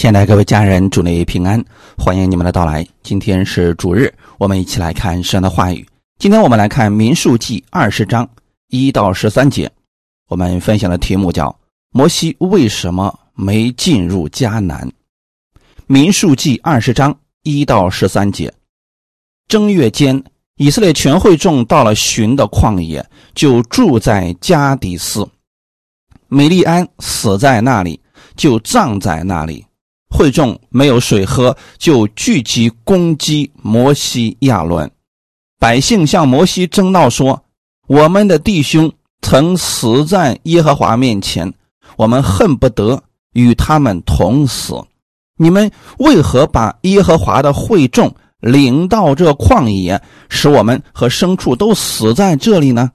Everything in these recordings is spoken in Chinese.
亲爱的各位家人，祝你平安，欢迎你们的到来。今天是主日，我们一起来看神的话语。今天我们来看《民数记》二十章一到十三节。我们分享的题目叫“摩西为什么没进入迦南”。《民数记》二十章一到十三节。正月间，以色列全会众到了寻的旷野，就住在加底斯。美利安死在那里，就葬在那里。会众没有水喝，就聚集攻击摩西、亚伦。百姓向摩西争闹说：“我们的弟兄曾死在耶和华面前，我们恨不得与他们同死。你们为何把耶和华的会众领到这旷野，使我们和牲畜都死在这里呢？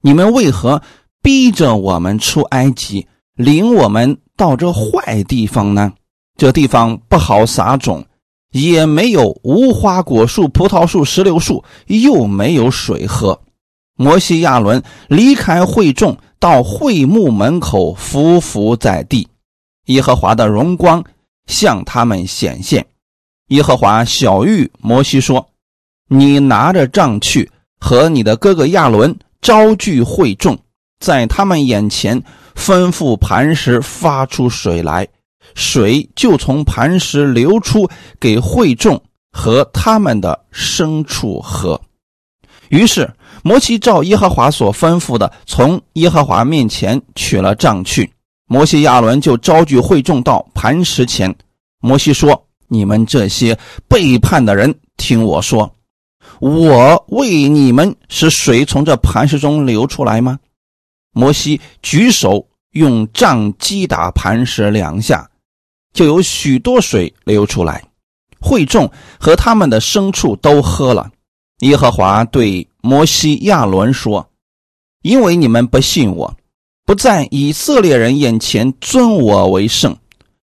你们为何逼着我们出埃及，领我们？”到这坏地方呢？这地方不好撒种，也没有无花果树、葡萄树、石榴树，又没有水喝。摩西亚伦离开会众，到会幕门口伏伏在地。耶和华的荣光向他们显现。耶和华小谕摩西说：“你拿着杖去，和你的哥哥亚伦招聚会众，在他们眼前。”吩咐磐石发出水来，水就从磐石流出，给会众和他们的牲畜喝。于是摩西照耶和华所吩咐的，从耶和华面前取了杖去。摩西亚伦就招聚会众到磐石前。摩西说：“你们这些背叛的人，听我说，我为你们使水从这磐石中流出来吗？”摩西举手用杖击打磐石两下，就有许多水流出来。会众和他们的牲畜都喝了。耶和华对摩西、亚伦说：“因为你们不信我，不在以色列人眼前尊我为圣，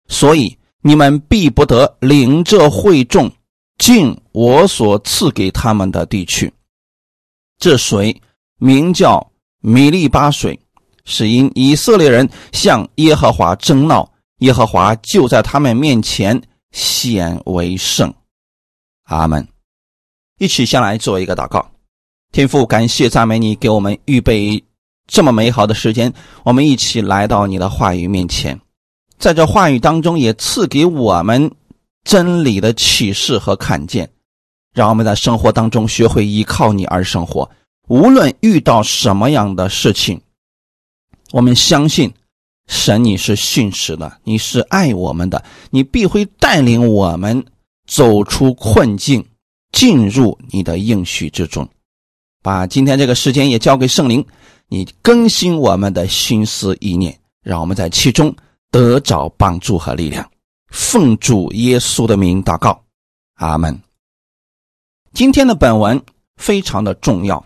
所以你们必不得领这会众进我所赐给他们的地区。这水名叫。”米利巴水，是因以色列人向耶和华争闹，耶和华就在他们面前显为圣。阿门。一起先来做一个祷告，天父，感谢赞美你，给我们预备这么美好的时间，我们一起来到你的话语面前，在这话语当中也赐给我们真理的启示和看见，让我们在生活当中学会依靠你而生活。无论遇到什么样的事情，我们相信神，你是信实的，你是爱我们的，你必会带领我们走出困境，进入你的应许之中。把今天这个时间也交给圣灵，你更新我们的心思意念，让我们在其中得着帮助和力量。奉主耶稣的名祷告，阿门。今天的本文非常的重要。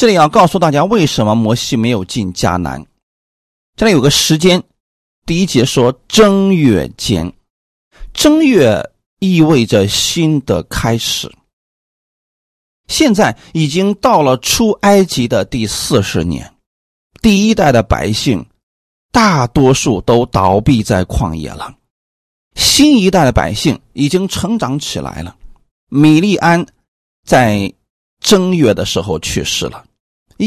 这里要告诉大家，为什么摩西没有进迦南？这里有个时间，第一节说正月间，正月意味着新的开始。现在已经到了出埃及的第四十年，第一代的百姓大多数都倒闭在旷野了，新一代的百姓已经成长起来了。米利安在。正月的时候去世了，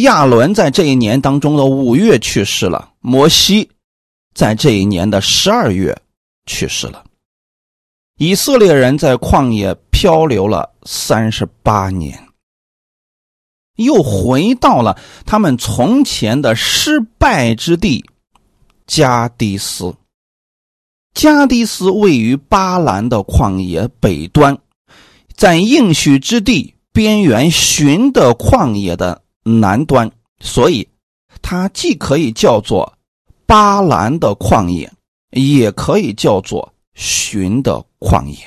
亚伦在这一年当中的五月去世了，摩西在这一年的十二月去世了。以色列人在旷野漂流了三十八年，又回到了他们从前的失败之地加迪斯。加迪斯位于巴兰的旷野北端，在应许之地。边缘寻的旷野的南端，所以它既可以叫做巴兰的旷野，也可以叫做寻的旷野。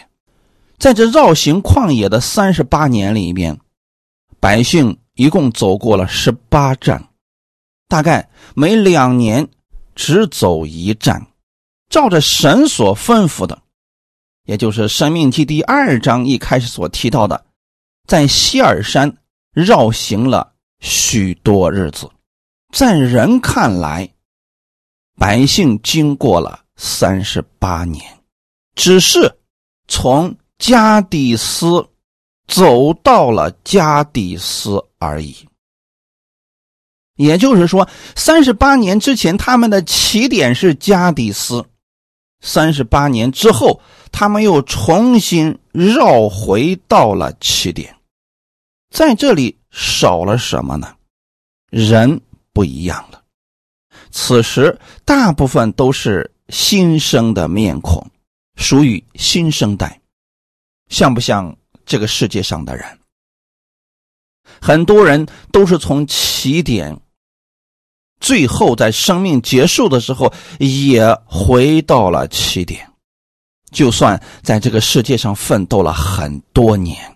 在这绕行旷野的三十八年里面，百姓一共走过了十八站，大概每两年只走一站。照着神所吩咐的，也就是《生命记》第二章一开始所提到的。在希尔山绕行了许多日子，在人看来，百姓经过了三十八年，只是从加底斯走到了加底斯而已。也就是说，三十八年之前，他们的起点是加底斯；三十八年之后，他们又重新绕回到了起点。在这里少了什么呢？人不一样了。此时，大部分都是新生的面孔，属于新生代，像不像这个世界上的人？很多人都是从起点，最后在生命结束的时候也回到了起点。就算在这个世界上奋斗了很多年，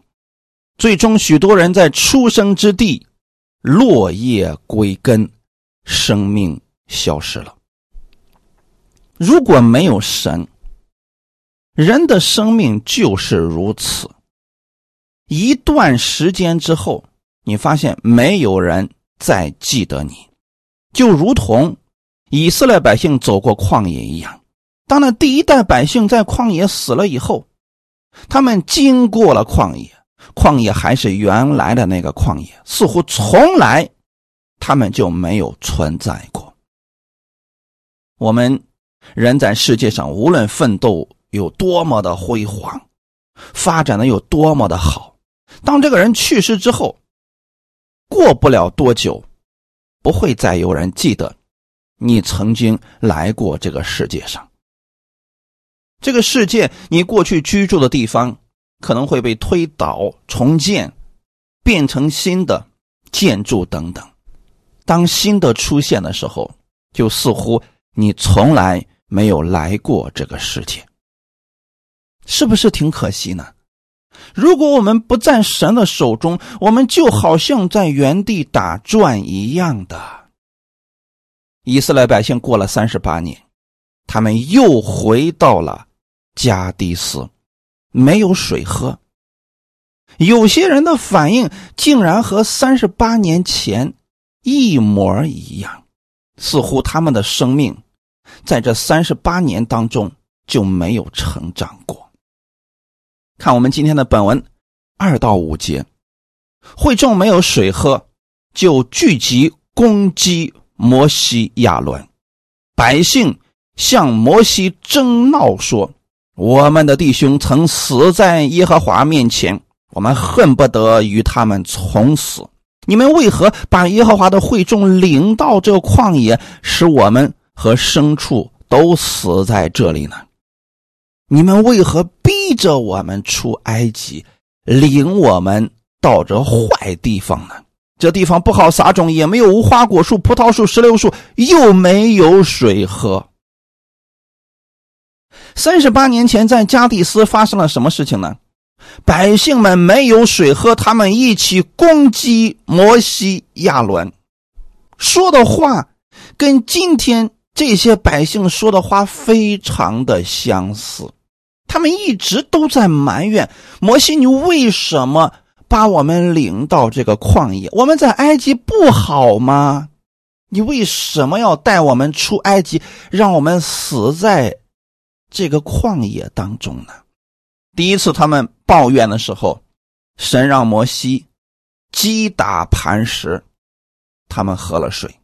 最终许多人在出生之地落叶归根，生命。消失了。如果没有神，人的生命就是如此。一段时间之后，你发现没有人再记得你，就如同以色列百姓走过旷野一样。当那第一代百姓在旷野死了以后，他们经过了旷野，旷野还是原来的那个旷野，似乎从来他们就没有存在过。我们人在世界上，无论奋斗有多么的辉煌，发展的有多么的好，当这个人去世之后，过不了多久，不会再有人记得你曾经来过这个世界上。这个世界，你过去居住的地方可能会被推倒、重建，变成新的建筑等等。当新的出现的时候，就似乎。你从来没有来过这个世界，是不是挺可惜呢？如果我们不在神的手中，我们就好像在原地打转一样的。以色列百姓过了三十八年，他们又回到了加迪斯，没有水喝。有些人的反应竟然和三十八年前一模一样。似乎他们的生命在这三十八年当中就没有成长过。看我们今天的本文二到五节，会众没有水喝，就聚集攻击摩西亚伦。百姓向摩西争闹说：“我们的弟兄曾死在耶和华面前，我们恨不得与他们从死。”你们为何把耶和华的会众领到这旷野，使我们和牲畜都死在这里呢？你们为何逼着我们出埃及，领我们到这坏地方呢？这地方不好撒种，也没有无花果树、葡萄树、石榴树，又没有水喝。三十八年前，在加蒂斯发生了什么事情呢？百姓们没有水喝，他们一起攻击摩西亚伦，说的话跟今天这些百姓说的话非常的相似。他们一直都在埋怨摩西：“你为什么把我们领到这个旷野？我们在埃及不好吗？你为什么要带我们出埃及，让我们死在这个旷野当中呢？”第一次他们抱怨的时候，神让摩西击打磐石，他们喝了水。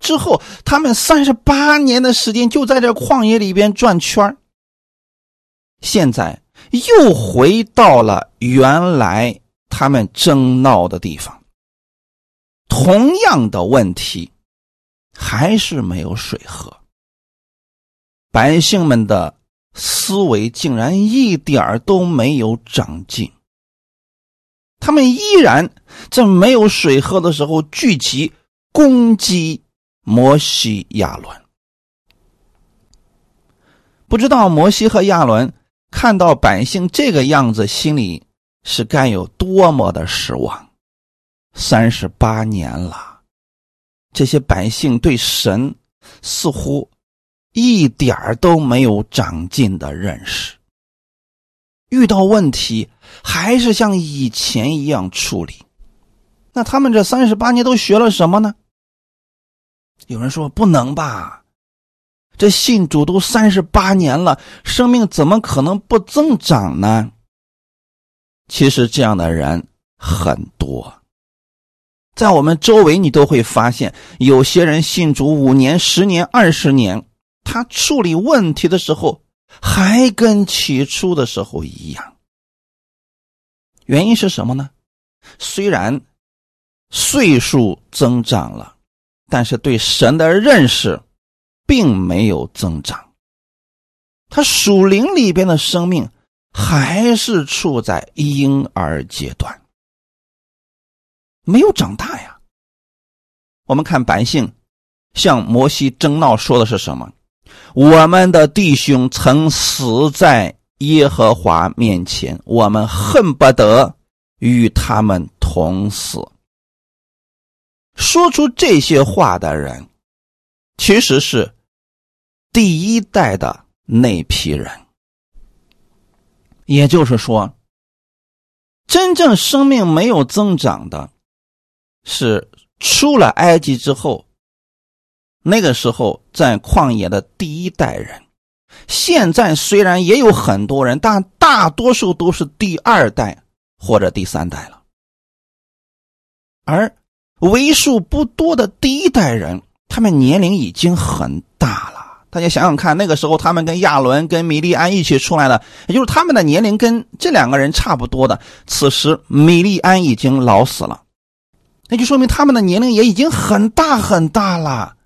之后，他们三十八年的时间就在这旷野里边转圈现在又回到了原来他们争闹的地方。同样的问题，还是没有水喝。百姓们的。思维竟然一点都没有长进，他们依然在没有水喝的时候聚集攻击摩西亚伦。不知道摩西和亚伦看到百姓这个样子，心里是该有多么的失望。三十八年了，这些百姓对神似乎。一点都没有长进的认识，遇到问题还是像以前一样处理。那他们这三十八年都学了什么呢？有人说不能吧，这信主都三十八年了，生命怎么可能不增长呢？其实这样的人很多，在我们周围你都会发现，有些人信主五年、十年、二十年，他处理问题的时候还跟起初的时候一样。原因是什么呢？虽然岁数增长了，但是对神的认识并没有增长，他属灵里边的生命。还是处在婴儿阶段，没有长大呀。我们看百姓向摩西争闹，说的是什么？我们的弟兄曾死在耶和华面前，我们恨不得与他们同死。说出这些话的人，其实是第一代的那批人。也就是说，真正生命没有增长的，是出了埃及之后，那个时候在旷野的第一代人。现在虽然也有很多人，但大多数都是第二代或者第三代了。而为数不多的第一代人，他们年龄已经很大了。大家想想看，那个时候他们跟亚伦、跟米利安一起出来的，也就是他们的年龄跟这两个人差不多的。此时米利安已经老死了，那就说明他们的年龄也已经很大很大了。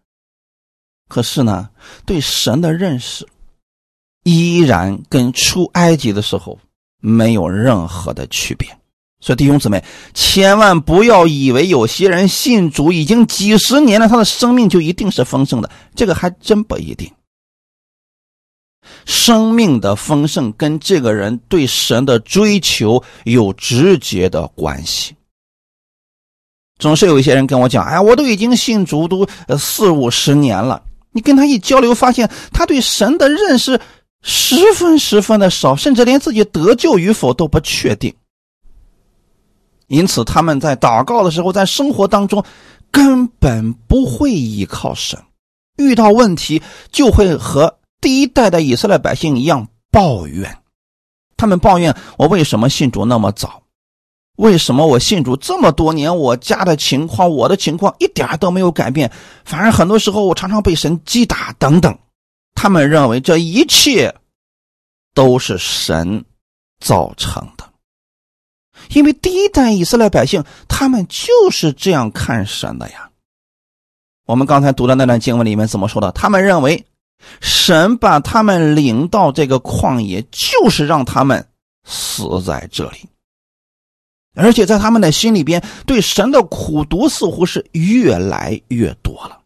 可是呢，对神的认识依然跟出埃及的时候没有任何的区别。所以弟兄姊妹，千万不要以为有些人信主已经几十年了，他的生命就一定是丰盛的，这个还真不一定。生命的丰盛跟这个人对神的追求有直接的关系。总是有一些人跟我讲：“哎，我都已经信主都四五十年了。”你跟他一交流，发现他对神的认识十分十分的少，甚至连自己得救与否都不确定。因此，他们在祷告的时候，在生活当中根本不会依靠神，遇到问题就会和第一代的以色列百姓一样抱怨。他们抱怨我为什么信主那么早，为什么我信主这么多年，我家的情况、我的情况一点都没有改变，反而很多时候我常常被神击打等等。他们认为这一切都是神造成的。因为第一代以色列百姓，他们就是这样看神的呀。我们刚才读的那段经文里面怎么说的？他们认为，神把他们领到这个旷野，就是让他们死在这里。而且在他们的心里边，对神的苦读似乎是越来越多了。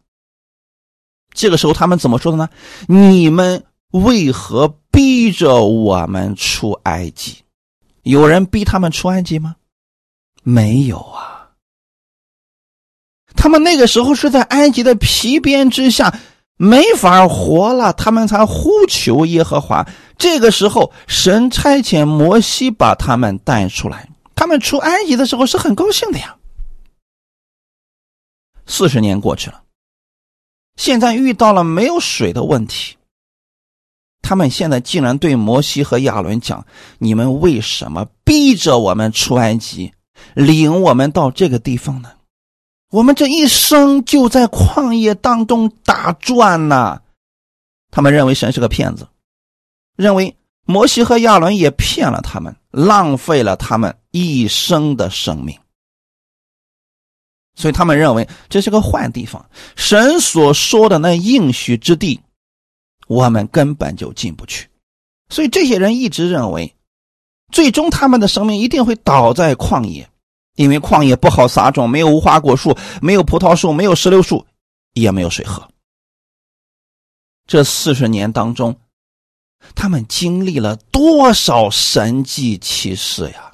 这个时候，他们怎么说的呢？你们为何逼着我们出埃及？有人逼他们出埃及吗？没有啊。他们那个时候是在埃及的皮鞭之下，没法活了，他们才呼求耶和华。这个时候，神差遣摩西把他们带出来。他们出埃及的时候是很高兴的呀。四十年过去了，现在遇到了没有水的问题。他们现在竟然对摩西和亚伦讲：“你们为什么逼着我们出埃及，领我们到这个地方呢？我们这一生就在旷野当中打转呐！”他们认为神是个骗子，认为摩西和亚伦也骗了他们，浪费了他们一生的生命。所以他们认为这是个坏地方，神所说的那应许之地。我们根本就进不去，所以这些人一直认为，最终他们的生命一定会倒在旷野，因为旷野不好撒种，没有无花果树，没有葡萄树，没有石榴树，也没有水喝。这四十年当中，他们经历了多少神迹奇事呀！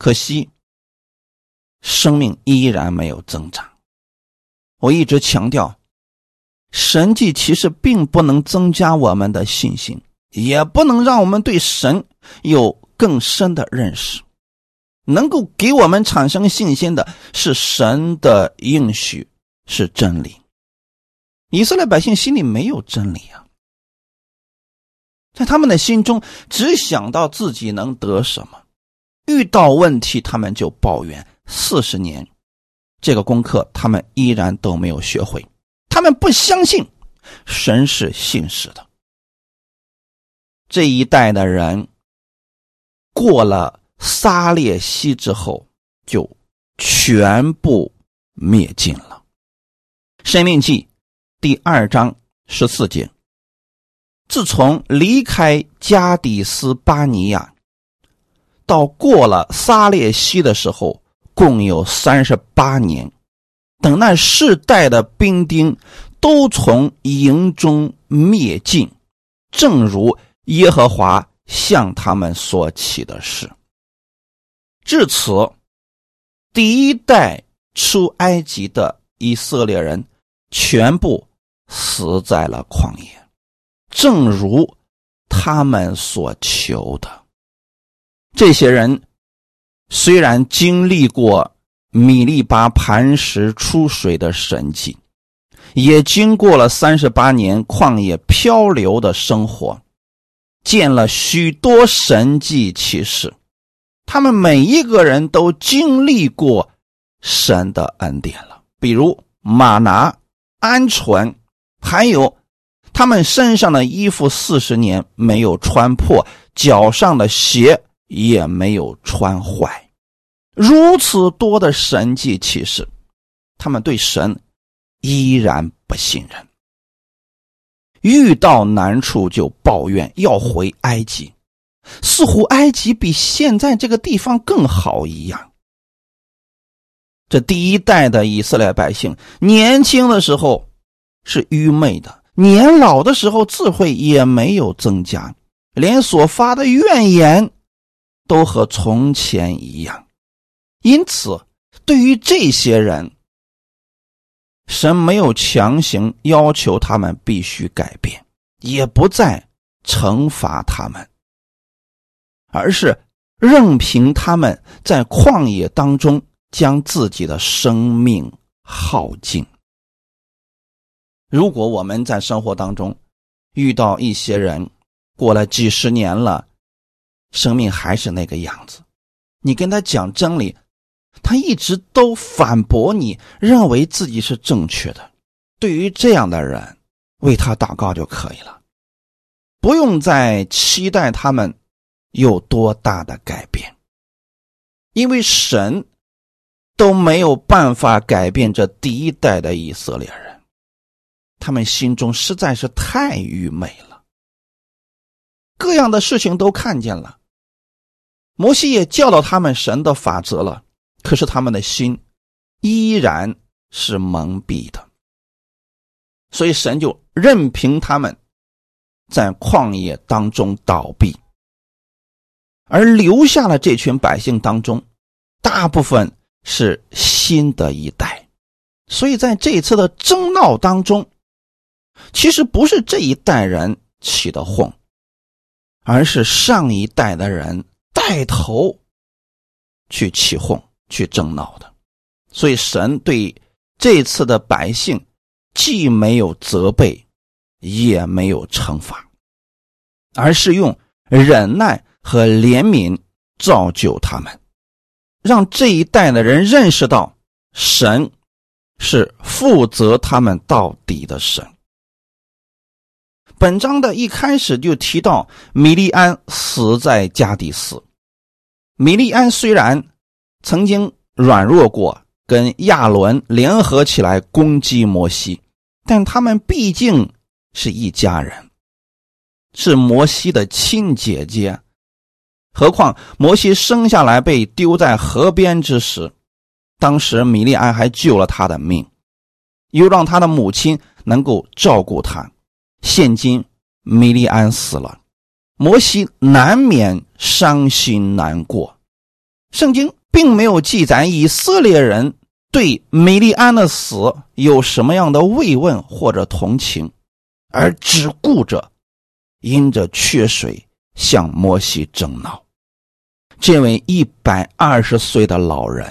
可惜，生命依然没有增长。我一直强调。神迹其实并不能增加我们的信心，也不能让我们对神有更深的认识。能够给我们产生信心的是神的应许，是真理。以色列百姓心里没有真理啊，在他们的心中只想到自己能得什么，遇到问题他们就抱怨。四十年，这个功课他们依然都没有学会，他们不相信神是信实的。这一代的人过了撒列西之后，就全部灭尽了。生命记第二章十四节：自从离开加底斯巴尼亚，到过了撒列西的时候，共有三十八年。等那世代的兵丁都从营中灭尽，正如。耶和华向他们所起的事，至此，第一代出埃及的以色列人全部死在了旷野，正如他们所求的。这些人虽然经历过米利巴磐石出水的神迹，也经过了三十八年旷野漂流的生活。见了许多神迹奇事，他们每一个人都经历过神的恩典了。比如马拿、鹌鹑，还有他们身上的衣服四十年没有穿破，脚上的鞋也没有穿坏。如此多的神迹奇事，他们对神依然不信任。遇到难处就抱怨要回埃及，似乎埃及比现在这个地方更好一样。这第一代的以色列百姓，年轻的时候是愚昧的，年老的时候智慧也没有增加，连所发的怨言都和从前一样。因此，对于这些人，神没有强行要求他们必须改变，也不再惩罚他们，而是任凭他们在旷野当中将自己的生命耗尽。如果我们在生活当中遇到一些人过了几十年了，生命还是那个样子，你跟他讲真理。他一直都反驳你，认为自己是正确的。对于这样的人，为他祷告就可以了，不用再期待他们有多大的改变，因为神都没有办法改变这第一代的以色列人，他们心中实在是太愚昧了，各样的事情都看见了。摩西也教导他们神的法则了。可是他们的心依然是蒙蔽的，所以神就任凭他们在旷野当中倒闭，而留下了这群百姓当中，大部分是新的一代。所以在这一次的争闹当中，其实不是这一代人起的哄，而是上一代的人带头去起哄。去争闹的，所以神对这次的百姓既没有责备，也没有惩罚，而是用忍耐和怜悯造就他们，让这一代的人认识到神是负责他们到底的神。本章的一开始就提到米利安死在加底斯，米利安虽然。曾经软弱过，跟亚伦联合起来攻击摩西，但他们毕竟是一家人，是摩西的亲姐姐。何况摩西生下来被丢在河边之时，当时米利安还救了他的命，又让他的母亲能够照顾他。现今米利安死了，摩西难免伤心难过。圣经。并没有记载以色列人对米利安的死有什么样的慰问或者同情，而只顾着因着缺水向摩西争闹。这位一百二十岁的老人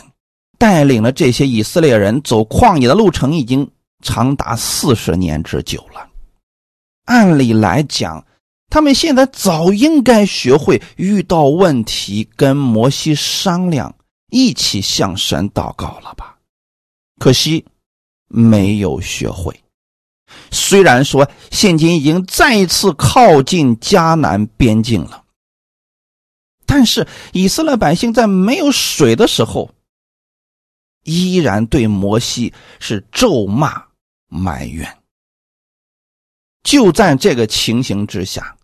带领了这些以色列人走旷野的路程已经长达四十年之久了。按理来讲，他们现在早应该学会遇到问题跟摩西商量，一起向神祷告了吧？可惜没有学会。虽然说现今已经再一次靠近迦南边境了，但是以色列百姓在没有水的时候，依然对摩西是咒骂埋怨。就在这个情形之下，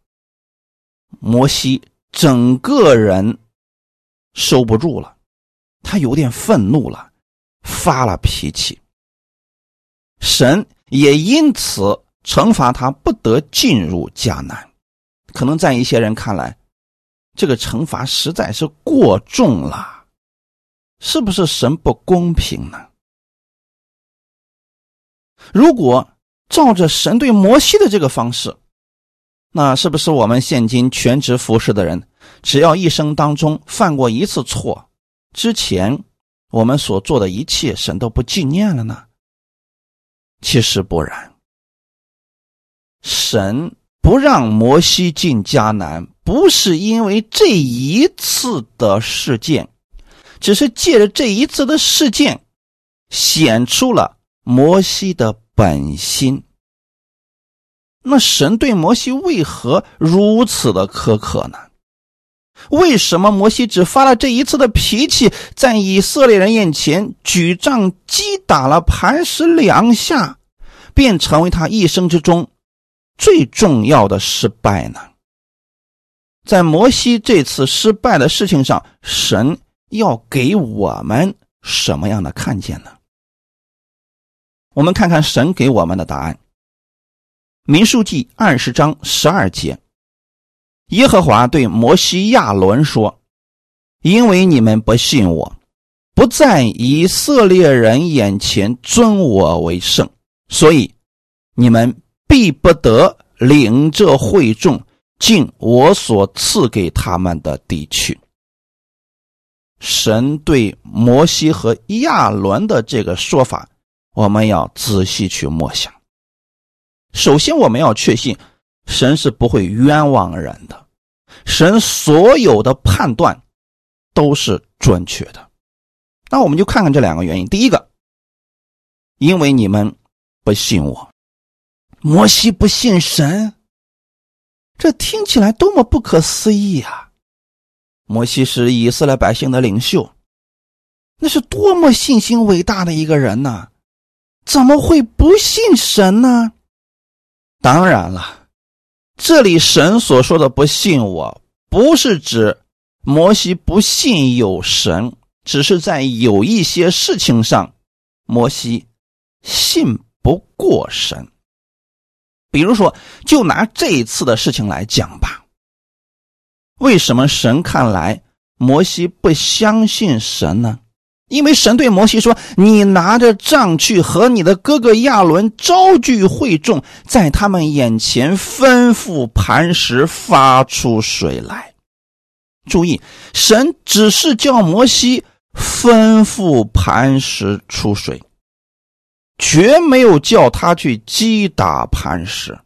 摩西整个人收不住了，他有点愤怒了，发了脾气。神。也因此惩罚他不得进入迦南。可能在一些人看来，这个惩罚实在是过重了，是不是神不公平呢？如果照着神对摩西的这个方式，那是不是我们现今全职服侍的人，只要一生当中犯过一次错，之前我们所做的一切，神都不纪念了呢？其实不然，神不让摩西进迦南，不是因为这一次的事件，只是借着这一次的事件，显出了摩西的本心。那神对摩西为何如此的苛刻呢？为什么摩西只发了这一次的脾气，在以色列人眼前举杖击打了磐石两下，便成为他一生之中最重要的失败呢？在摩西这次失败的事情上，神要给我们什么样的看见呢？我们看看神给我们的答案。民数记二十章十二节。耶和华对摩西亚伦说：“因为你们不信我，不在以色列人眼前尊我为圣，所以你们必不得领这会众进我所赐给他们的地区。”神对摩西和亚伦的这个说法，我们要仔细去默想。首先，我们要确信。神是不会冤枉人的，神所有的判断都是准确的。那我们就看看这两个原因。第一个，因为你们不信我，摩西不信神，这听起来多么不可思议啊！摩西是以色列百姓的领袖，那是多么信心伟大的一个人呢？怎么会不信神呢？当然了。这里神所说的“不信我”，不是指摩西不信有神，只是在有一些事情上，摩西信不过神。比如说，就拿这一次的事情来讲吧，为什么神看来摩西不相信神呢？因为神对摩西说：“你拿着杖去和你的哥哥亚伦招聚会众，在他们眼前吩咐磐石发出水来。”注意，神只是叫摩西吩咐磐石出水，绝没有叫他去击打磐石。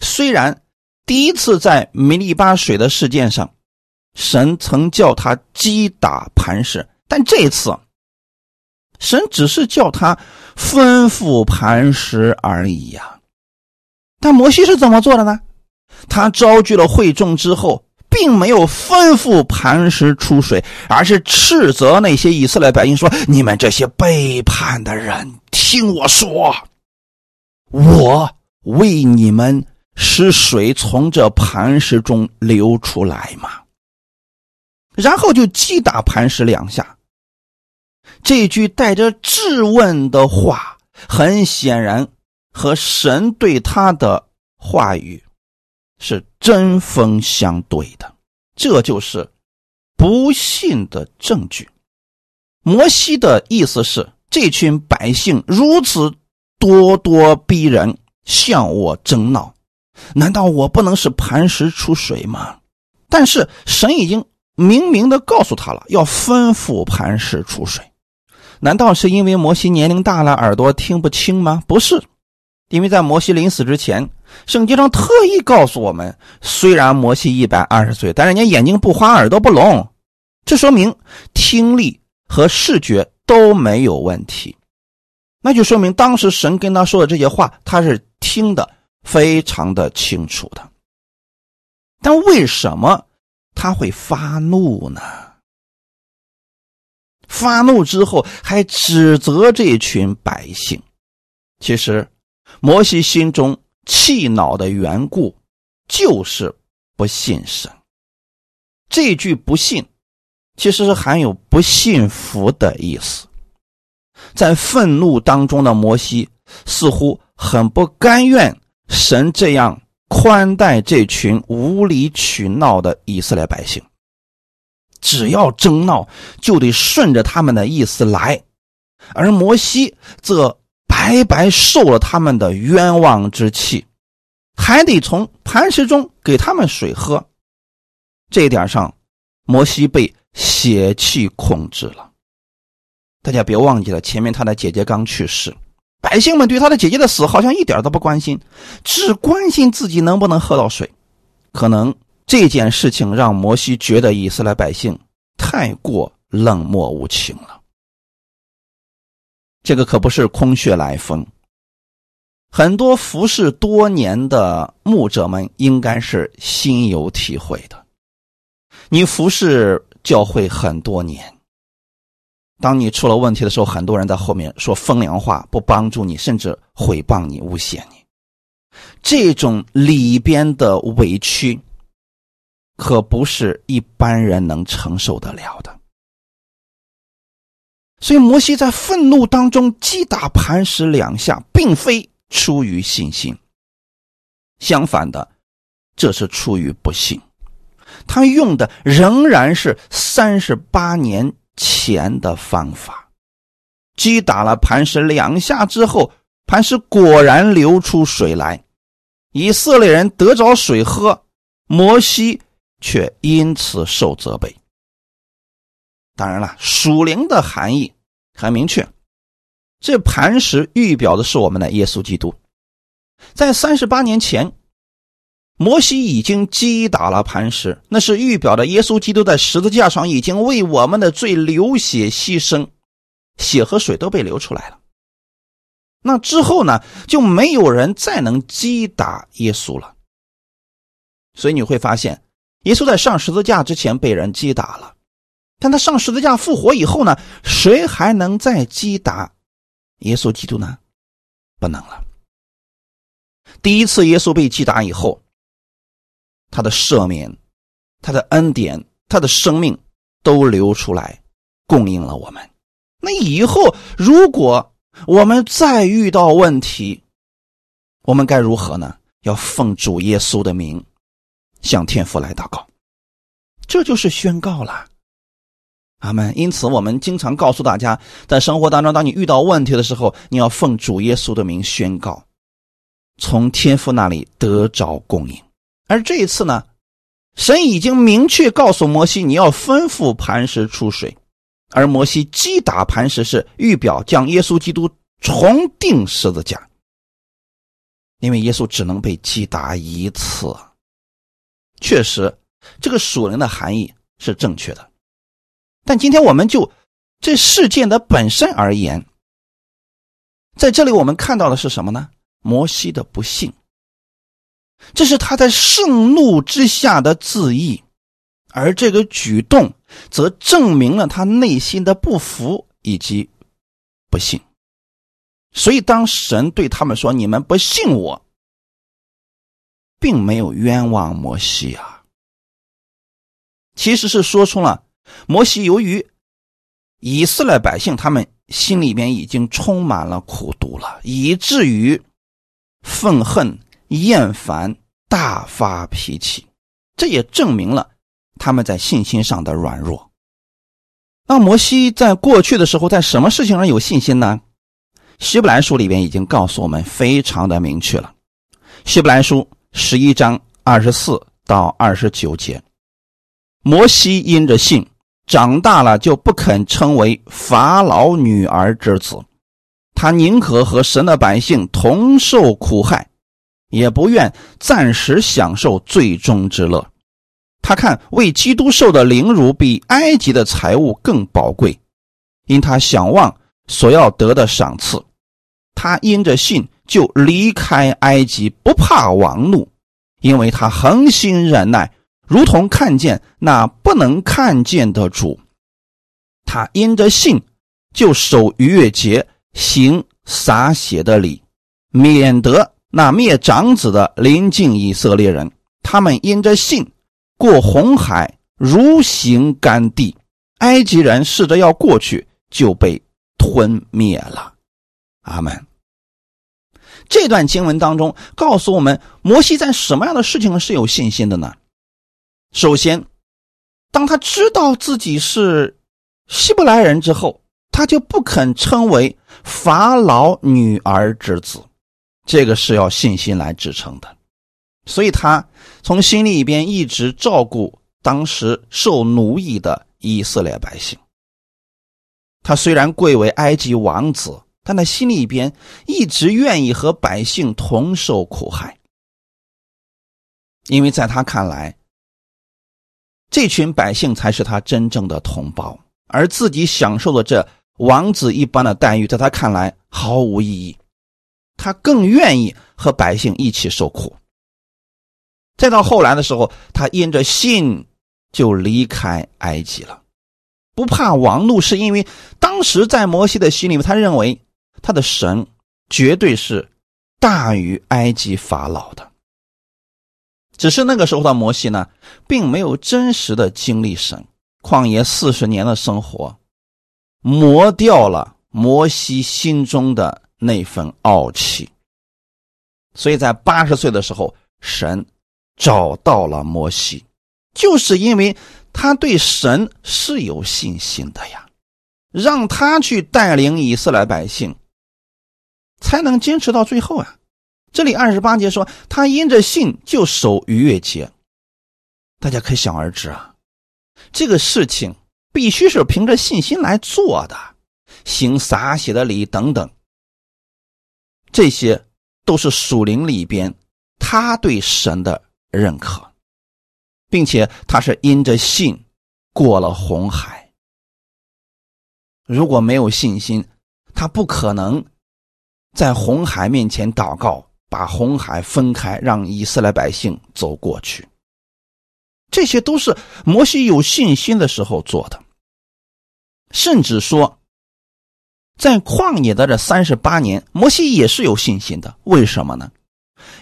虽然第一次在米利巴水的事件上，神曾叫他击打磐石。但这次，神只是叫他吩咐磐石而已呀。但摩西是怎么做的呢？他招聚了会众之后，并没有吩咐磐石出水，而是斥责那些以色列百姓说：“你们这些背叛的人，听我说，我为你们使水从这磐石中流出来嘛。”然后就击打磐石两下。这句带着质问的话，很显然和神对他的话语是针锋相对的，这就是不信的证据。摩西的意思是，这群百姓如此咄咄逼人，向我争闹，难道我不能使磐石出水吗？但是神已经明明的告诉他了，要吩咐磐石出水。难道是因为摩西年龄大了，耳朵听不清吗？不是，因为在摩西临死之前，圣经上特意告诉我们，虽然摩西一百二十岁，但人家眼睛不花，耳朵不聋，这说明听力和视觉都没有问题。那就说明当时神跟他说的这些话，他是听得非常的清楚的。但为什么他会发怒呢？发怒之后还指责这群百姓，其实摩西心中气恼的缘故就是不信神。这句不信，其实是含有不信服的意思。在愤怒当中的摩西似乎很不甘愿神这样宽待这群无理取闹的以色列百姓，只要争闹就得顺着他们的意思来，而摩西则白白受了他们的冤枉之气，还得从磐石中给他们水喝。这一点上，摩西被血气控制了。大家别忘记了，前面他的姐姐刚去世，百姓们对他的姐姐的死好像一点都不关心，只关心自己能不能喝到水。可能这件事情让摩西觉得以色列百姓太过冷漠无情了。这个可不是空穴来风，很多服侍多年的牧者们应该是心有体会的。你服侍教会很多年。当你出了问题的时候，很多人在后面说风凉话，不帮助你，甚至毁谤你、诬陷你。这种里边的委屈，可不是一般人能承受得了的。所以，摩西在愤怒当中击打磐石两下，并非出于信心，相反的，这是出于不幸。他用的仍然是三十八年。前的方法，击打了磐石两下之后，磐石果然流出水来，以色列人得着水喝，摩西却因此受责备。当然了，属灵的含义很明确，这磐石预表的是我们的耶稣基督，在三十八年前。摩西已经击打了磐石，那是预表的耶稣基督在十字架上已经为我们的罪流血牺牲，血和水都被流出来了。那之后呢，就没有人再能击打耶稣了。所以你会发现，耶稣在上十字架之前被人击打了，但他上十字架复活以后呢，谁还能再击打耶稣基督呢？不能了。第一次耶稣被击打以后。他的赦免，他的恩典，他的生命都流出来，供应了我们。那以后如果我们再遇到问题，我们该如何呢？要奉主耶稣的名，向天父来祷告，这就是宣告了。阿门。因此，我们经常告诉大家，在生活当中，当你遇到问题的时候，你要奉主耶稣的名宣告，从天父那里得着供应。而这一次呢，神已经明确告诉摩西，你要吩咐磐石出水，而摩西击打磐石是预表将耶稣基督重钉十字架，因为耶稣只能被击打一次。确实，这个属灵的含义是正确的，但今天我们就这事件的本身而言，在这里我们看到的是什么呢？摩西的不幸。这是他在盛怒之下的自缢，而这个举动则证明了他内心的不服以及不幸。所以，当神对他们说：“你们不信我”，并没有冤枉摩西啊，其实是说出了摩西由于以色列百姓他们心里边已经充满了苦毒了，以至于愤恨。厌烦、大发脾气，这也证明了他们在信心上的软弱。那摩西在过去的时候，在什么事情上有信心呢？希伯来书里边已经告诉我们，非常的明确了。希伯来书十一章二十四到二十九节，摩西因着信，长大了就不肯称为法老女儿之子，他宁可和神的百姓同受苦害，也不愿暂时享受最终之乐。他看为基督受的凌辱比埃及的财物更宝贵，因他想望所要得的赏赐，他因着信就离开埃及，不怕王怒，因为他恒心忍耐。如同看见那不能看见的主，他因着信就守逾越节，行洒血的礼，免得那灭长子的临近以色列人。他们因着信过红海，如行干地。埃及人试着要过去，就被吞灭了。阿门。这段经文当中告诉我们，摩西在什么样的事情是有信心的呢？首先，当他知道自己是希伯来人之后，他就不肯称为法老女儿之子，这个是要信心来支撑的。所以，他从心里边一直照顾当时受奴役的以色列百姓。他虽然贵为埃及王子，但他心里边一直愿意和百姓同受苦害，因为在他看来。这群百姓才是他真正的同胞，而自己享受的这王子一般的待遇，在他看来毫无意义。他更愿意和百姓一起受苦。再到后来的时候，他因着信就离开埃及了，不怕王怒，是因为当时在摩西的心里面，他认为他的神绝对是大于埃及法老的。只是那个时候的摩西呢，并没有真实的经历神旷野四十年的生活，磨掉了摩西心中的那份傲气。所以在八十岁的时候，神找到了摩西，就是因为他对神是有信心的呀，让他去带领以色列百姓，才能坚持到最后啊。这里二十八节说，他因着信就守逾越节，大家可想而知啊，这个事情必须是凭着信心来做的，行洒血的礼等等，这些都是属灵里边他对神的认可，并且他是因着信过了红海。如果没有信心，他不可能在红海面前祷告。把红海分开，让以色列百姓走过去。这些都是摩西有信心的时候做的。甚至说，在旷野的这三十八年，摩西也是有信心的。为什么呢？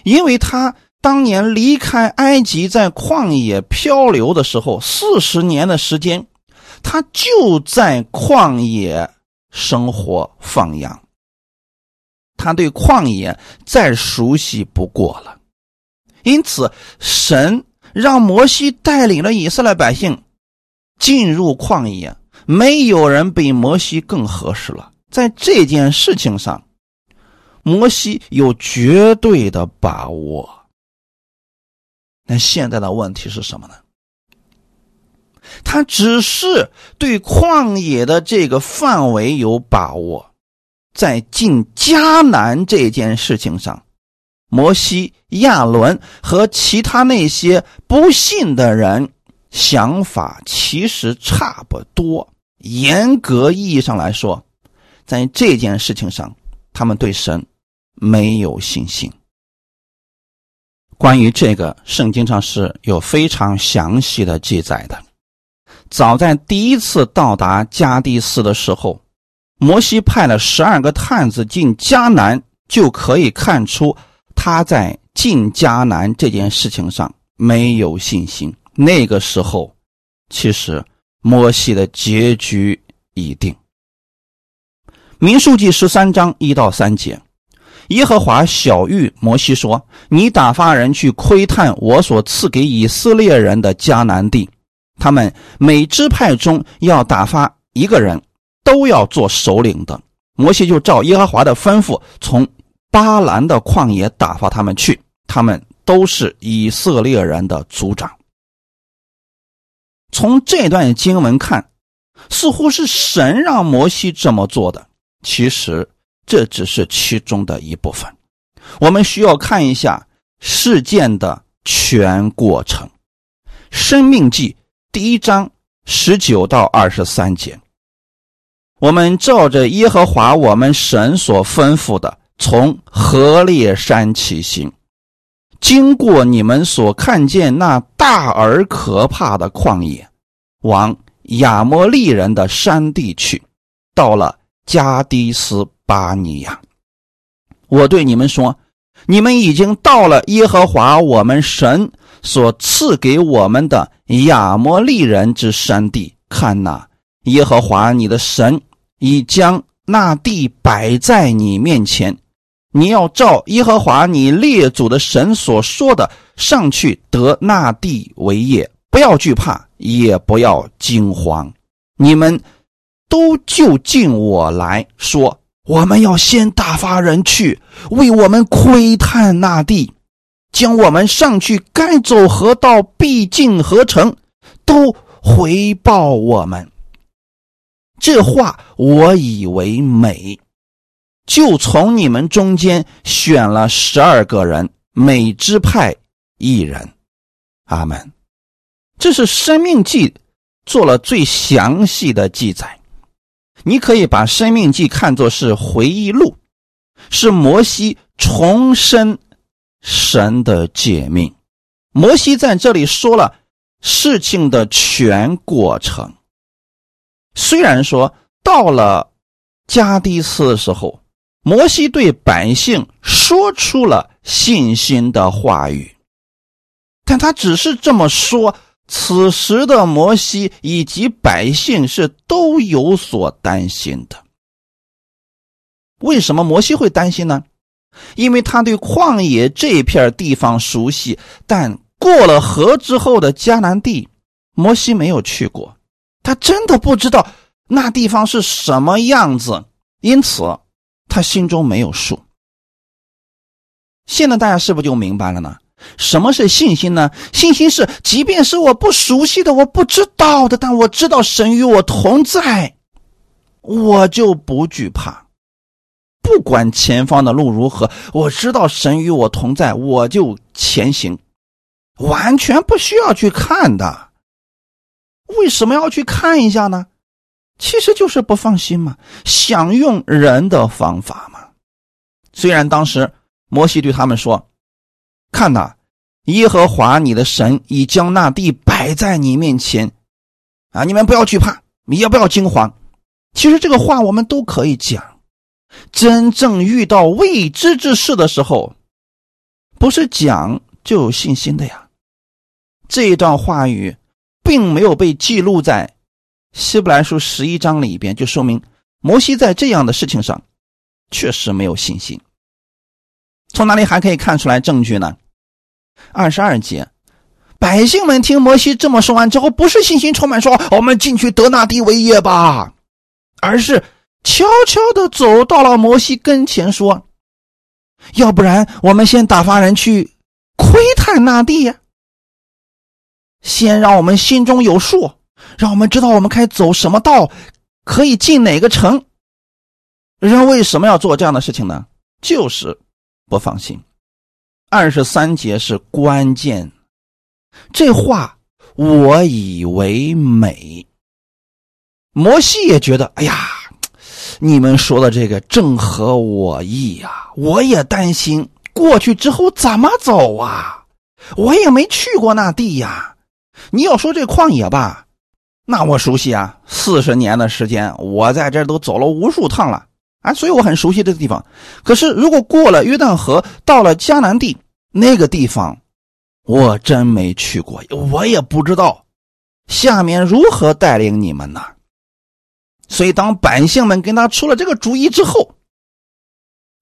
因为他当年离开埃及，在旷野漂流的时候，四十年的时间，他就在旷野生活放羊。他对旷野再熟悉不过了，因此神让摩西带领了以色列百姓进入旷野，没有人比摩西更合适了。在这件事情上，摩西有绝对的把握。那现在的问题是什么呢？他只是对旷野的这个范围有把握。在进迦南这件事情上，摩西、亚伦和其他那些不信的人想法其实差不多。严格意义上来说，在这件事情上，他们对神没有信心。关于这个，圣经上是有非常详细的记载的。早在第一次到达迦地斯的时候。摩西派了十二个探子进迦南，就可以看出他在进迦南这件事情上没有信心。那个时候，其实摩西的结局已定。民数记十三章一到三节，耶和华小谕摩西说：“你打发人去窥探我所赐给以色列人的迦南地，他们每支派中要打发一个人。”都要做首领的，摩西就照耶和华的吩咐，从巴兰的旷野打发他们去。他们都是以色列人的族长。从这段经文看，似乎是神让摩西这么做的。其实这只是其中的一部分。我们需要看一下事件的全过程。生命记第一章十九到二十三节，我们照着耶和华我们神所吩咐的，从何烈山起行，经过你们所看见那大而可怕的旷野，往亚摩利人的山地去，到了加迪斯巴尼亚。我对你们说，你们已经到了耶和华我们神。所赐给我们的亚摩利人之山地，看哪，耶和华你的神已将那地摆在你面前，你要照耶和华你列祖的神所说的上去得那地为业，不要惧怕，也不要惊慌。你们都就近我来说，我们要先打发人去为我们窥探那地。将我们上去该走河道必进河城，都回报我们。这话我以为美，就从你们中间选了十二个人，每支派一人。阿门。这是《生命记》做了最详细的记载。你可以把《生命记》看作是回忆录，是摩西重生。神的诫命，摩西在这里说了事情的全过程。虽然说到了加迪斯的时候，摩西对百姓说出了信心的话语，但他只是这么说。此时的摩西以及百姓是都有所担心的。为什么摩西会担心呢？因为他对旷野这片地方熟悉，但过了河之后的迦南地，摩西没有去过，他真的不知道那地方是什么样子，因此他心中没有数。现在大家是不是就明白了呢？什么是信心呢？信心是，即便是我不熟悉的、我不知道的，但我知道神与我同在，我就不惧怕。不管前方的路如何，我知道神与我同在，我就前行，完全不需要去看的。为什么要去看一下呢？其实就是不放心嘛，想用人的方法嘛。虽然当时摩西对他们说：“看呐，耶和华你的神已将那地摆在你面前，啊，你们不要惧怕，也不要惊慌。”其实这个话我们都可以讲。真正遇到未知之事的时候，不是讲就有信心的呀。这一段话语并没有被记录在希伯来书十一章里边，就说明摩西在这样的事情上确实没有信心。从哪里还可以看出来证据呢？二十二节，百姓们听摩西这么说完之后，不是信心充满，说我们进去得那地为业吧，而是。悄悄的走到了摩西跟前，说：“要不然我们先打发人去窥探那地呀，先让我们心中有数，让我们知道我们该走什么道，可以进哪个城。人为什么要做这样的事情呢？就是不放心。二十三节是关键，这话我以为美。摩西也觉得，哎呀。”你们说的这个正合我意呀！我也担心过去之后怎么走啊！我也没去过那地呀。你要说这旷野吧，那我熟悉啊，四十年的时间，我在这都走了无数趟了啊，所以我很熟悉这个地方。可是如果过了约旦河，到了迦南地那个地方，我真没去过，我也不知道下面如何带领你们呢？所以，当百姓们跟他出了这个主意之后，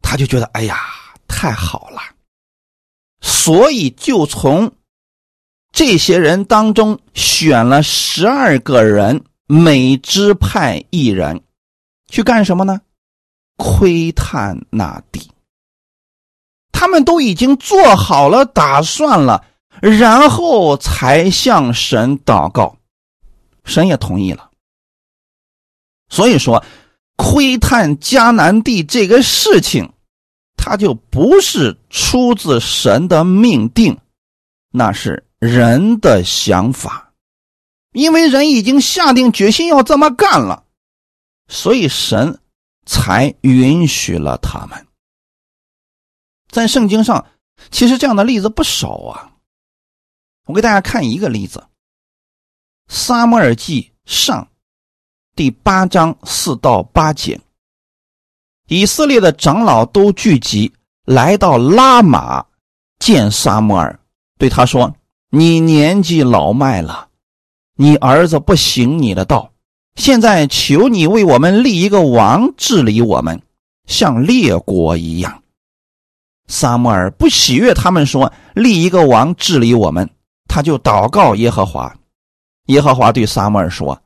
他就觉得哎呀，太好了，所以就从这些人当中选了十二个人，每支派一人，去干什么呢？窥探那地。他们都已经做好了打算了，然后才向神祷告，神也同意了。所以说，窥探迦南地这个事情，它就不是出自神的命定，那是人的想法，因为人已经下定决心要这么干了，所以神才允许了他们。在圣经上，其实这样的例子不少啊。我给大家看一个例子，《撒母耳记上》第八章四到八节，以色列的长老都聚集来到拉玛见撒母耳，对他说：“你年纪老迈了，你儿子不行你的道，现在求你为我们立一个王治理我们，像列国一样。”撒母耳不喜悦他们说立一个王治理我们。他就祷告耶和华，耶和华对撒母耳说：“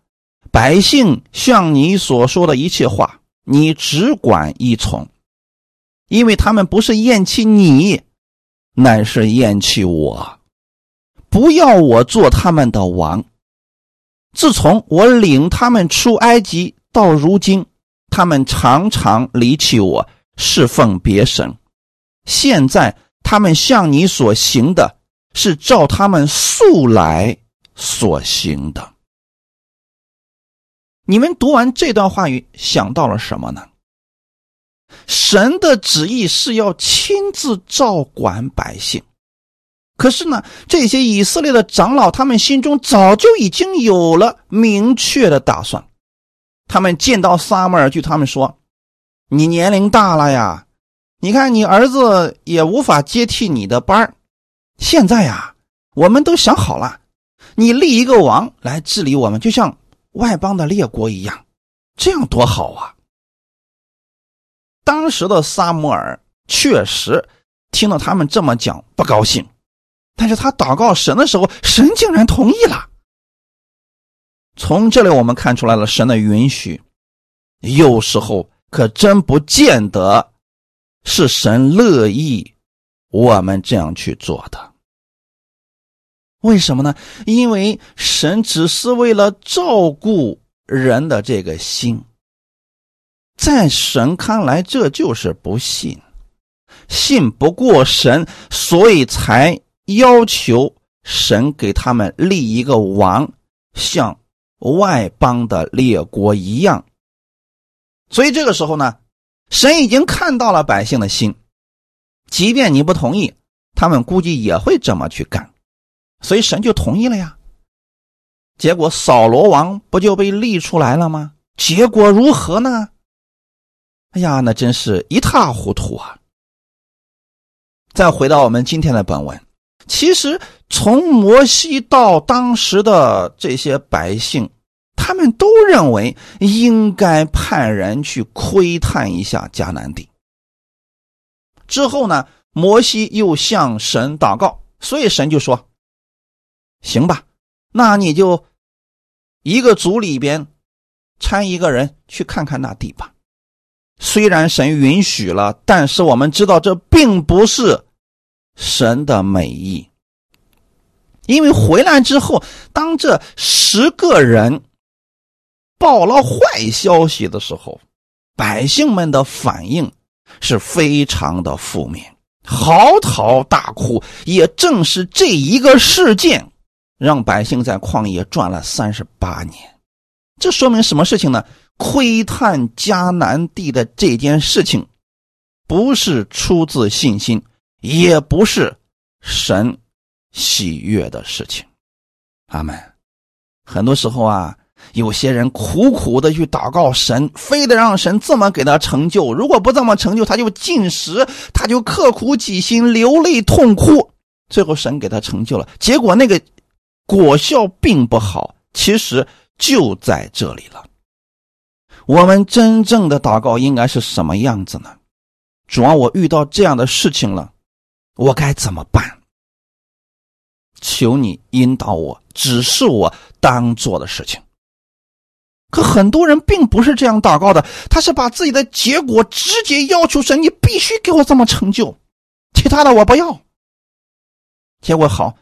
百姓像你所说的一切话，你只管依从，因为他们不是厌弃你，乃是厌弃我。不要我做他们的王。自从我领他们出埃及到如今，他们常常离弃我，侍奉别神。现在他们向你所行的。”是照他们素来所行的。你们读完这段话语，想到了什么呢？神的旨意是要亲自照管百姓，可是呢，这些以色列的长老，他们心中早就已经有了明确的打算。他们见到撒母耳，据他们说：“你年龄大了呀，你看你儿子也无法接替你的班现在呀，我们都想好了，你立一个王来治理我们，就像外邦的列国一样，这样多好啊！当时的撒母耳确实听到他们这么讲不高兴，但是他祷告神的时候，神竟然同意了。从这里我们看出来了，神的允许，有时候可真不见得是神乐意我们这样去做的。为什么呢？因为神只是为了照顾人的这个心，在神看来这就是不信，信不过神，所以才要求神给他们立一个王，像外邦的列国一样。所以这个时候呢，神已经看到了百姓的心，即便你不同意，他们估计也会这么去干。所以神就同意了呀。结果扫罗王不就被立出来了吗？结果如何呢？哎呀，那真是一塌糊涂啊！再回到我们今天的本文，其实从摩西到当时的这些百姓，他们都认为应该派人去窥探一下迦南地。之后呢，摩西又向神祷告，所以神就说。行吧，那你就一个组里边参一个人去看看那地吧。虽然神允许了，但是我们知道这并不是神的美意。因为回来之后，当这十个人报了坏消息的时候，百姓们的反应是非常的负面，嚎啕大哭。也正是这一个事件。让百姓在旷野转了三十八年，这说明什么事情呢？窥探迦南地的这件事情，不是出自信心，也不是神喜悦的事情。阿门。很多时候啊，有些人苦苦的去祷告神，非得让神这么给他成就，如果不这么成就，他就进食，他就刻苦己心，流泪痛哭。最后神给他成就了，结果那个。果效并不好，其实就在这里了。我们真正的祷告应该是什么样子呢？主啊，我遇到这样的事情了，我该怎么办？求你引导我，指示我当做的事情。可很多人并不是这样祷告的，他是把自己的结果直接要求神，你必须给我这么成就，其他的我不要。结果好。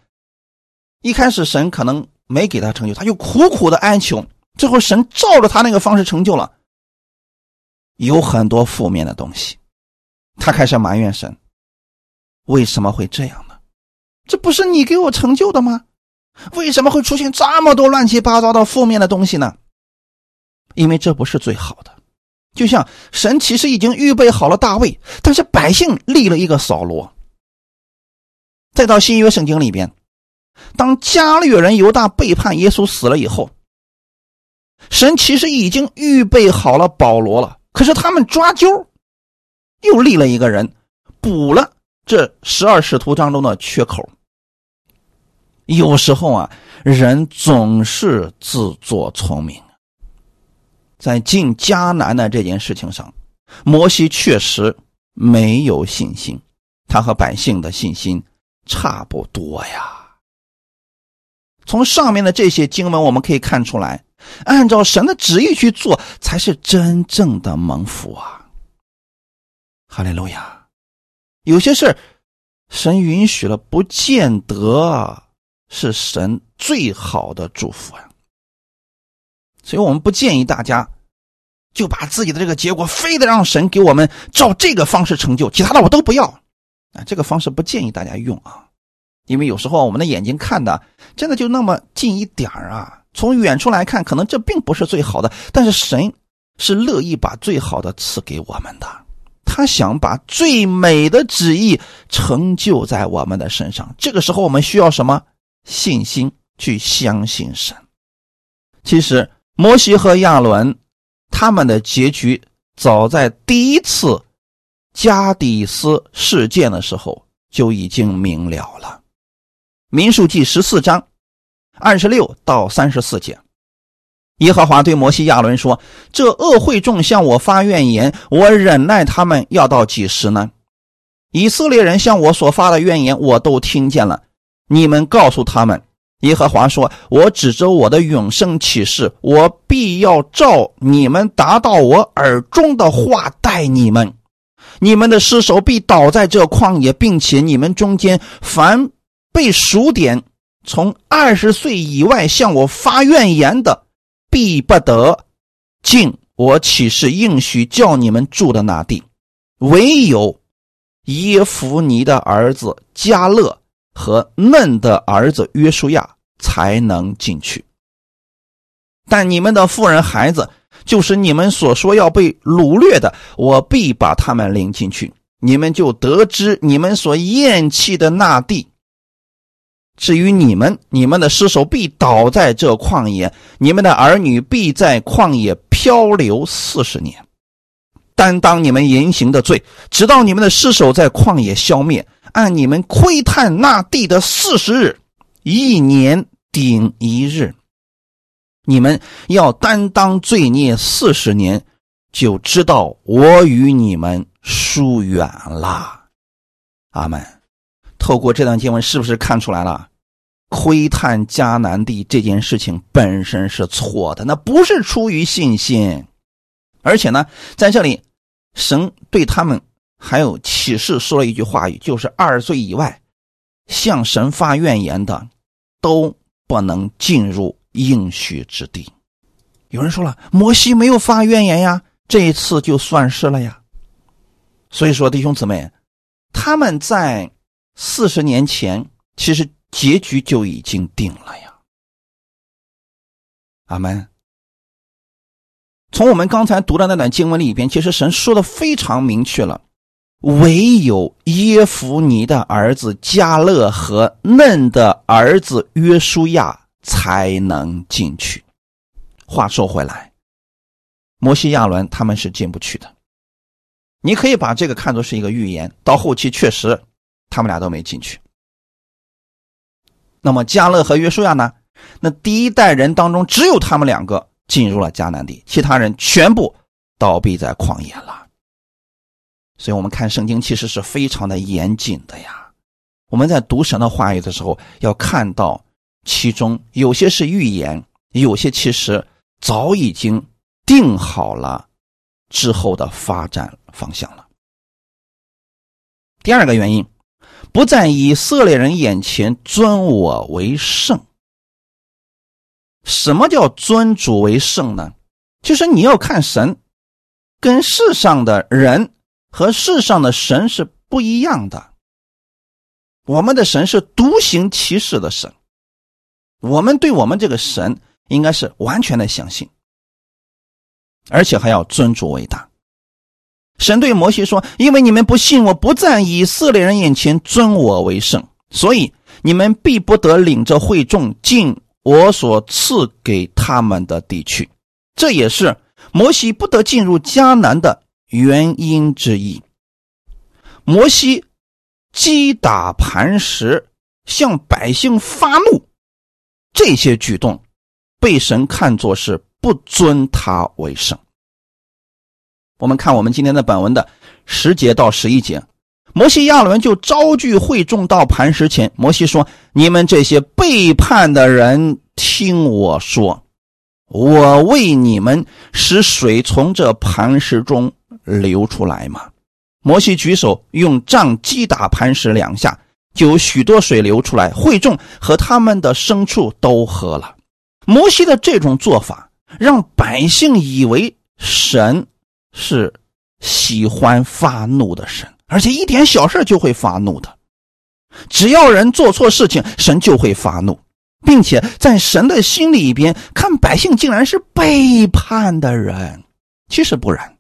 一开始神可能没给他成就，他就苦苦的哀求，最后神照着他那个方式成就了，有很多负面的东西，他开始埋怨神，为什么会这样呢？这不是你给我成就的吗？为什么会出现这么多乱七八糟的负面的东西呢？因为这不是最好的。就像神其实已经预备好了大卫，但是百姓立了一个扫罗。再到新约圣经里边，当加略人犹大背叛耶稣死了以后，神其实已经预备好了保罗了，可是他们抓阄，又立了一个人，补了这十二使徒当中的缺口。有时候啊，人总是自作聪明。在进迦南的这件事情上，摩西确实没有信心，他和百姓的信心差不多呀。从上面的这些经文我们可以看出来，按照神的旨意去做，才是真正的蒙福啊！哈利路亚！有些事神允许了，不见得是神最好的祝福啊。所以我们不建议大家就把自己的这个结果非得让神给我们照这个方式成就，其他的我都不要啊！这个方式不建议大家用啊，因为有时候我们的眼睛看的真的就那么近一点啊，从远处来看，可能这并不是最好的，但是神是乐意把最好的赐给我们的，他想把最美的旨意成就在我们的身上。这个时候我们需要什么信心去相信神？其实。摩西和亚伦，他们的结局早在第一次加底斯事件的时候就已经明了了。民数记十四章二十六到三十四节，耶和华对摩西、亚伦说：“这恶会众向我发怨言，我忍耐他们要到几时呢？以色列人向我所发的怨言，我都听见了。你们告诉他们。”耶和华说：“我指着我的永生启示，我必要照你们达到我耳中的话待你们。你们的尸首必倒在这旷野，并且你们中间凡被数点从二十岁以外向我发怨言的，必不得进我岂是应许叫你们住的那地。唯有耶夫尼的儿子加勒。”和嫩的儿子约书亚才能进去，但你们的妇人孩子，就是你们所说要被掳掠的，我必把他们领进去，你们就得知你们所厌弃的那地。至于你们，你们的尸首必倒在这旷野，你们的儿女必在旷野漂流四十年，担当你们言行的罪，直到你们的尸首在旷野消灭。按你们窥探那地的四十日，一年顶一日，你们要担当罪孽四十年，就知道我与你们疏远了。阿门。透过这段经文，是不是看出来了？窥探迦南地这件事情本身是错的，那不是出于信心，而且呢，在这里，神对他们。还有启示说了一句话语，就是二十岁以外向神发怨言的，都不能进入应许之地。有人说了，摩西没有发怨言呀，这一次就算是了呀。所以说，弟兄姊妹，他们在四十年前其实结局就已经定了呀。阿门。从我们刚才读的那段经文里边，其实神说的非常明确了。唯有耶夫尼的儿子加勒和嫩的儿子约书亚才能进去。话说回来，摩西亚伦他们是进不去的。你可以把这个看作是一个预言，到后期确实他们俩都没进去。那么加勒和约书亚呢？那第一代人当中只有他们两个进入了迦南地，其他人全部倒闭在旷野了。所以，我们看圣经其实是非常的严谨的呀。我们在读神的话语的时候，要看到其中有些是预言，有些其实早已经定好了之后的发展方向了。第二个原因，不在以色列人眼前尊我为圣。什么叫尊主为圣呢？就是你要看神，跟世上的人和世上的神是不一样的。我们的神是独行其事的神，我们对我们这个神应该是完全的相信，而且还要尊主为大。神对摩西说：“因为你们不信我，不在以色列人眼前尊我为圣，所以你们必不得领着会众进我所赐给他们的地区。这也是摩西不得进入迦南的原因之一。”摩西。击打磐石，向百姓发怒，这些举动被神看作是不尊他为圣。我们看我们今天的本文的十节到十一节，摩西亚伦就招聚会众到磐石前。摩西说：“你们这些背叛的人，听我说，我为你们使水从这磐石中流出来吗？”摩西举手用杖击打磐石两下，就有许多水流出来，会众和他们的牲畜都喝了。摩西的这种做法让百姓以为神是喜欢发怒的神，而且一点小事就会发怒的。只要人做错事情，神就会发怒，并且在神的心里边看百姓竟然是背叛的人。其实不然。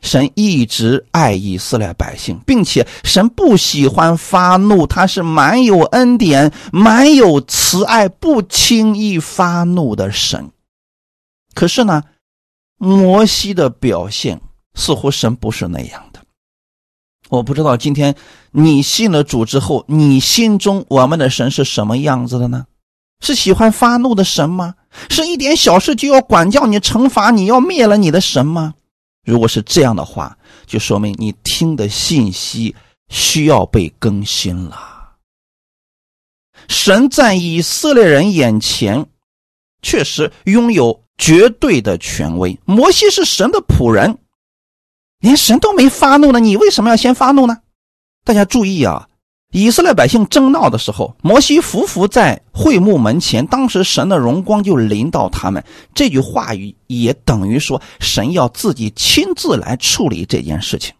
神一直爱以色列百姓，并且神不喜欢发怒，他是满有恩典、满有慈爱、不轻易发怒的神。可是呢，摩西的表现似乎神不是那样的。我不知道今天你信了主之后，你心中我们的神是什么样子的呢？是喜欢发怒的神吗？是一点小事就要管教你、惩罚你、要灭了你的神吗？如果是这样的话，就说明你听的信息需要被更新了。神在以色列人眼前确实拥有绝对的权威。摩西是神的仆人，连神都没发怒呢，你为什么要先发怒呢？大家注意啊！以色列百姓争闹的时候，摩西伏伏在会幕门前，当时神的荣光就临到他们。这句话语也等于说，神要自己亲自来处理这件事情。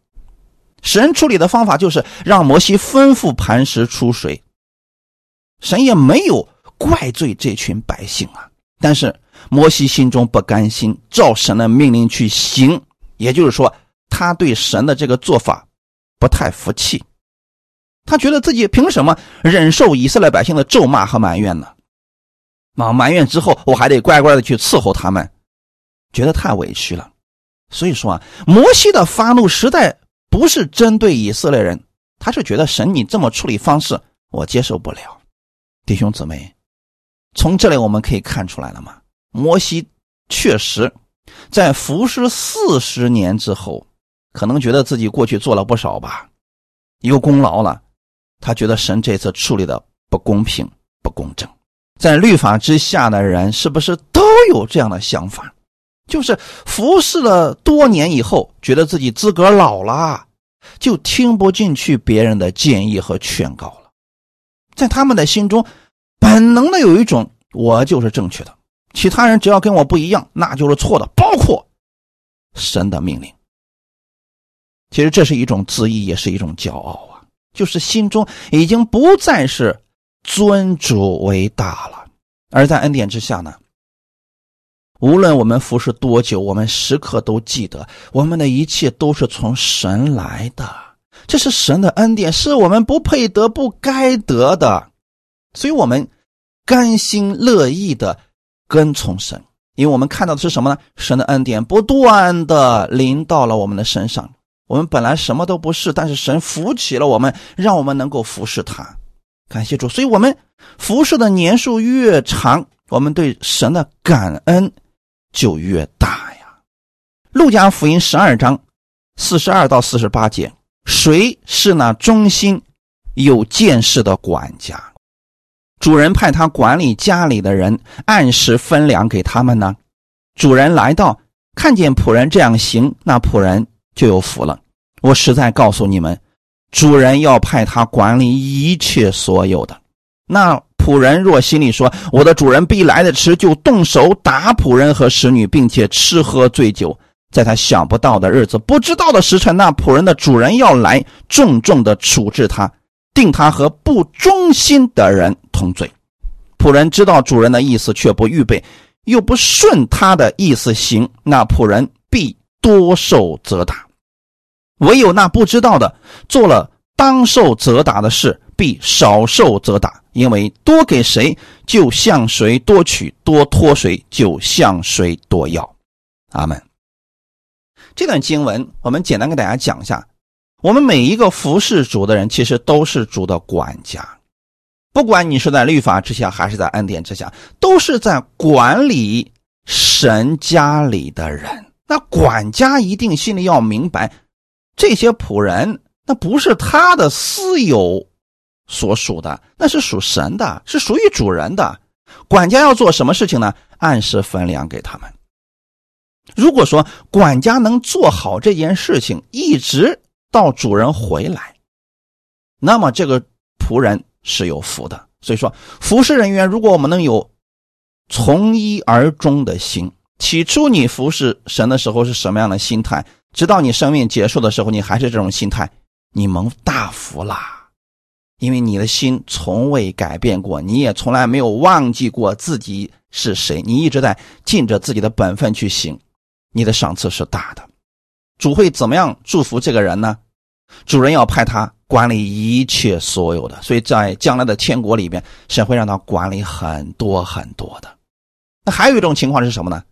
神处理的方法就是让摩西吩咐磐石出水。神也没有怪罪这群百姓啊，但是摩西心中不甘心，照神的命令去行，也就是说，他对神的这个做法不太服气。他觉得自己凭什么忍受以色列百姓的咒骂和埋怨呢？啊，埋怨之后我还得乖乖的去伺候他们，觉得太委屈了。所以说啊，摩西的发怒实在不是针对以色列人，他是觉得神你这么处理方式我接受不了。弟兄姊妹，从这里我们可以看出来了吗？摩西确实在服侍四十年之后，可能觉得自己过去做了不少吧，有功劳了。他觉得神这次处理的不公平、不公正，在律法之下的人是不是都有这样的想法？就是服侍了多年以后，觉得自己资格老了，就听不进去别人的建议和劝告了。在他们的心中，本能的有一种我就是正确的，其他人只要跟我不一样，那就是错的，包括神的命令。其实这是一种自义，也是一种骄傲啊。就是心中已经不再是尊主为大了，而在恩典之下呢，无论我们服侍多久，我们时刻都记得，我们的一切都是从神来的，这是神的恩典，是我们不配得、不该得的，所以我们甘心乐意的跟从神，因为我们看到的是什么呢？神的恩典不断的临到了我们的身上。我们本来什么都不是，但是神扶起了我们，让我们能够服侍他。感谢主，所以我们服侍的年数越长，我们对神的感恩就越大呀。路加福音十二章四十二到四十八节，谁是那忠心有见识的管家？主人派他管理家里的人，按时分粮给他们呢？主人来到，看见仆人这样行，那仆人就有福了。我实在告诉你们，主人要派他管理一切所有的，那仆人若心里说：“我的主人必来的迟，就动手打仆人和使女，并且吃喝醉酒。在他想不到的日子、不知道的时辰，那仆人的主人要来，重重的处置他，定他和不忠心的人同罪。仆人知道主人的意思，却不预备，又不顺他的意思行，那仆人必多受责打；唯有那不知道的，做了当受责打的事。”必少受责打，因为多给谁，就向谁多取；多托谁，就向谁多要。阿门。这段经文，我们简单给大家讲一下。我们每一个服侍主的人，其实都是主的管家。不管你是在律法之下，还是在恩典之下，都是在管理神家里的人。那管家一定心里要明白，这些仆人那不是他的私有。所属的那是属神的，是属于主人的。管家要做什么事情呢？按时分粮给他们。如果说管家能做好这件事情，一直到主人回来，那么这个仆人是有福的。所以说，服侍人员，如果我们能有从一而终的心，起初你服侍神的时候是什么样的心态，直到你生命结束的时候，你还是这种心态，你蒙大福啦。因为你的心从未改变过，你也从来没有忘记过自己是谁，你一直在尽着自己的本分去行，你的赏赐是大的。主会怎么样祝福这个人呢？主人要派他管理一切所有的，所以在将来的天国里边，神会让他管理很多很多的。那还有一种情况是什么呢？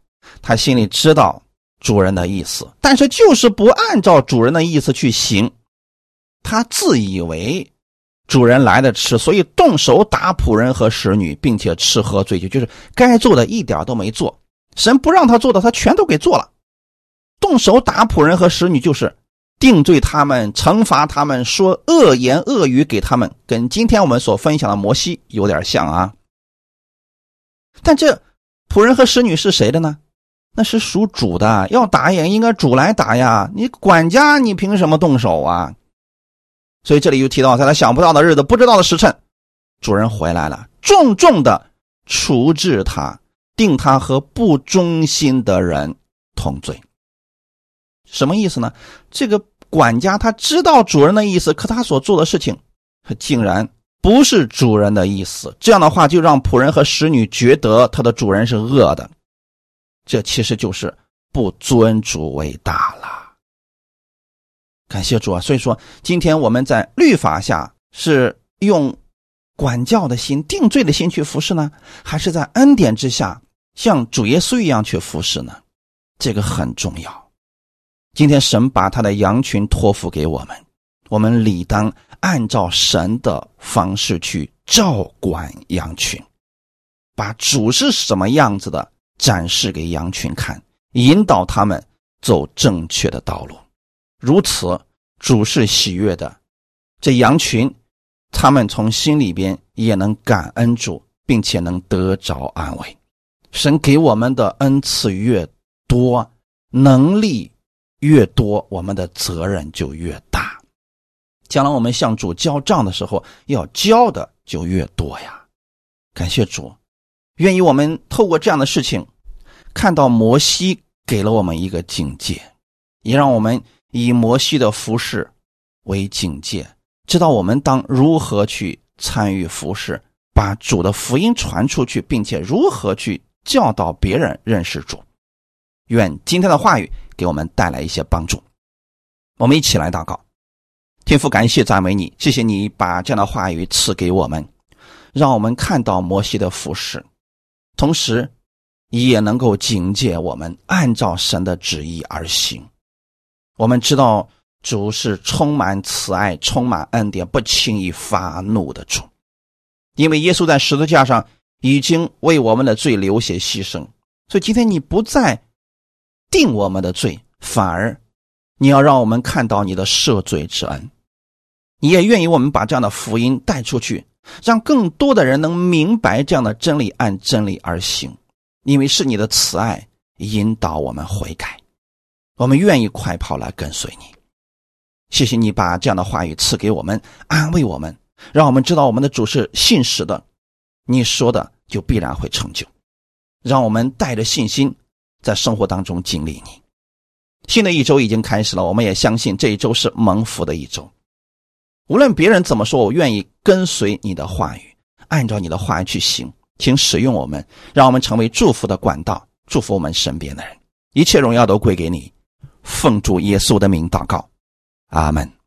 他心里知道主人的意思，但是就是不按照主人的意思去行，他自以为。主人来的迟，所以动手打仆人和使女，并且吃喝醉酒，就是该做的一点都没做。神不让他做的，他全都给做了。动手打仆人和使女，就是定罪他们、惩罚他们、说恶言恶语给他们，跟今天我们所分享的摩西有点像啊。但这仆人和使女是谁的呢？那是属主的，要打也应该主来打呀。你管家，你凭什么动手啊？所以这里又提到，在他想不到的日子、不知道的时辰，主人回来了，重重的处置他，定他和不忠心的人同罪。什么意思呢？这个管家他知道主人的意思，可他所做的事情，他竟然不是主人的意思。这样的话，就让仆人和使女觉得他的主人是恶的。这其实就是不尊主为大了。感谢主啊！所以说，今天我们在律法下是用管教的心、定罪的心去服侍呢，还是在恩典之下像主耶稣一样去服侍呢？这个很重要。今天神把他的羊群托付给我们，我们理当按照神的方式去照管羊群，把主是什么样子的展示给羊群看，引导他们走正确的道路。如此，主是喜悦的，这羊群，他们从心里边也能感恩主，并且能得着安慰。神给我们的恩赐越多，能力越多，我们的责任就越大。将来我们向主交账的时候，要交的就越多呀。感谢主，愿意我们透过这样的事情，看到摩西给了我们一个警戒，也让我们。以摩西的服饰为警戒，知道我们当如何去参与服饰，把主的福音传出去，并且如何去教导别人认识主。愿今天的话语给我们带来一些帮助。我们一起来祷告，天父，感谢赞美你，谢谢你把这样的话语赐给我们，让我们看到摩西的服饰，同时也能够警戒我们按照神的旨意而行。我们知道主是充满慈爱、充满恩典、不轻易发怒的主，因为耶稣在十字架上已经为我们的罪流血牺牲，所以今天你不再定我们的罪，反而你要让我们看到你的赦罪之恩。你也愿意我们把这样的福音带出去，让更多的人能明白这样的真理，按真理而行，因为是你的慈爱引导我们悔改。我们愿意快跑来跟随你，谢谢你把这样的话语赐给我们，安慰我们，让我们知道我们的主是信实的，你说的就必然会成就。让我们带着信心，在生活当中经历你。新的一周已经开始了，我们也相信这一周是蒙福的一周。无论别人怎么说，我愿意跟随你的话语，按照你的话语去行。请使用我们，让我们成为祝福的管道，祝福我们身边的人。一切荣耀都归给你，奉主耶稣的名祷告，阿门。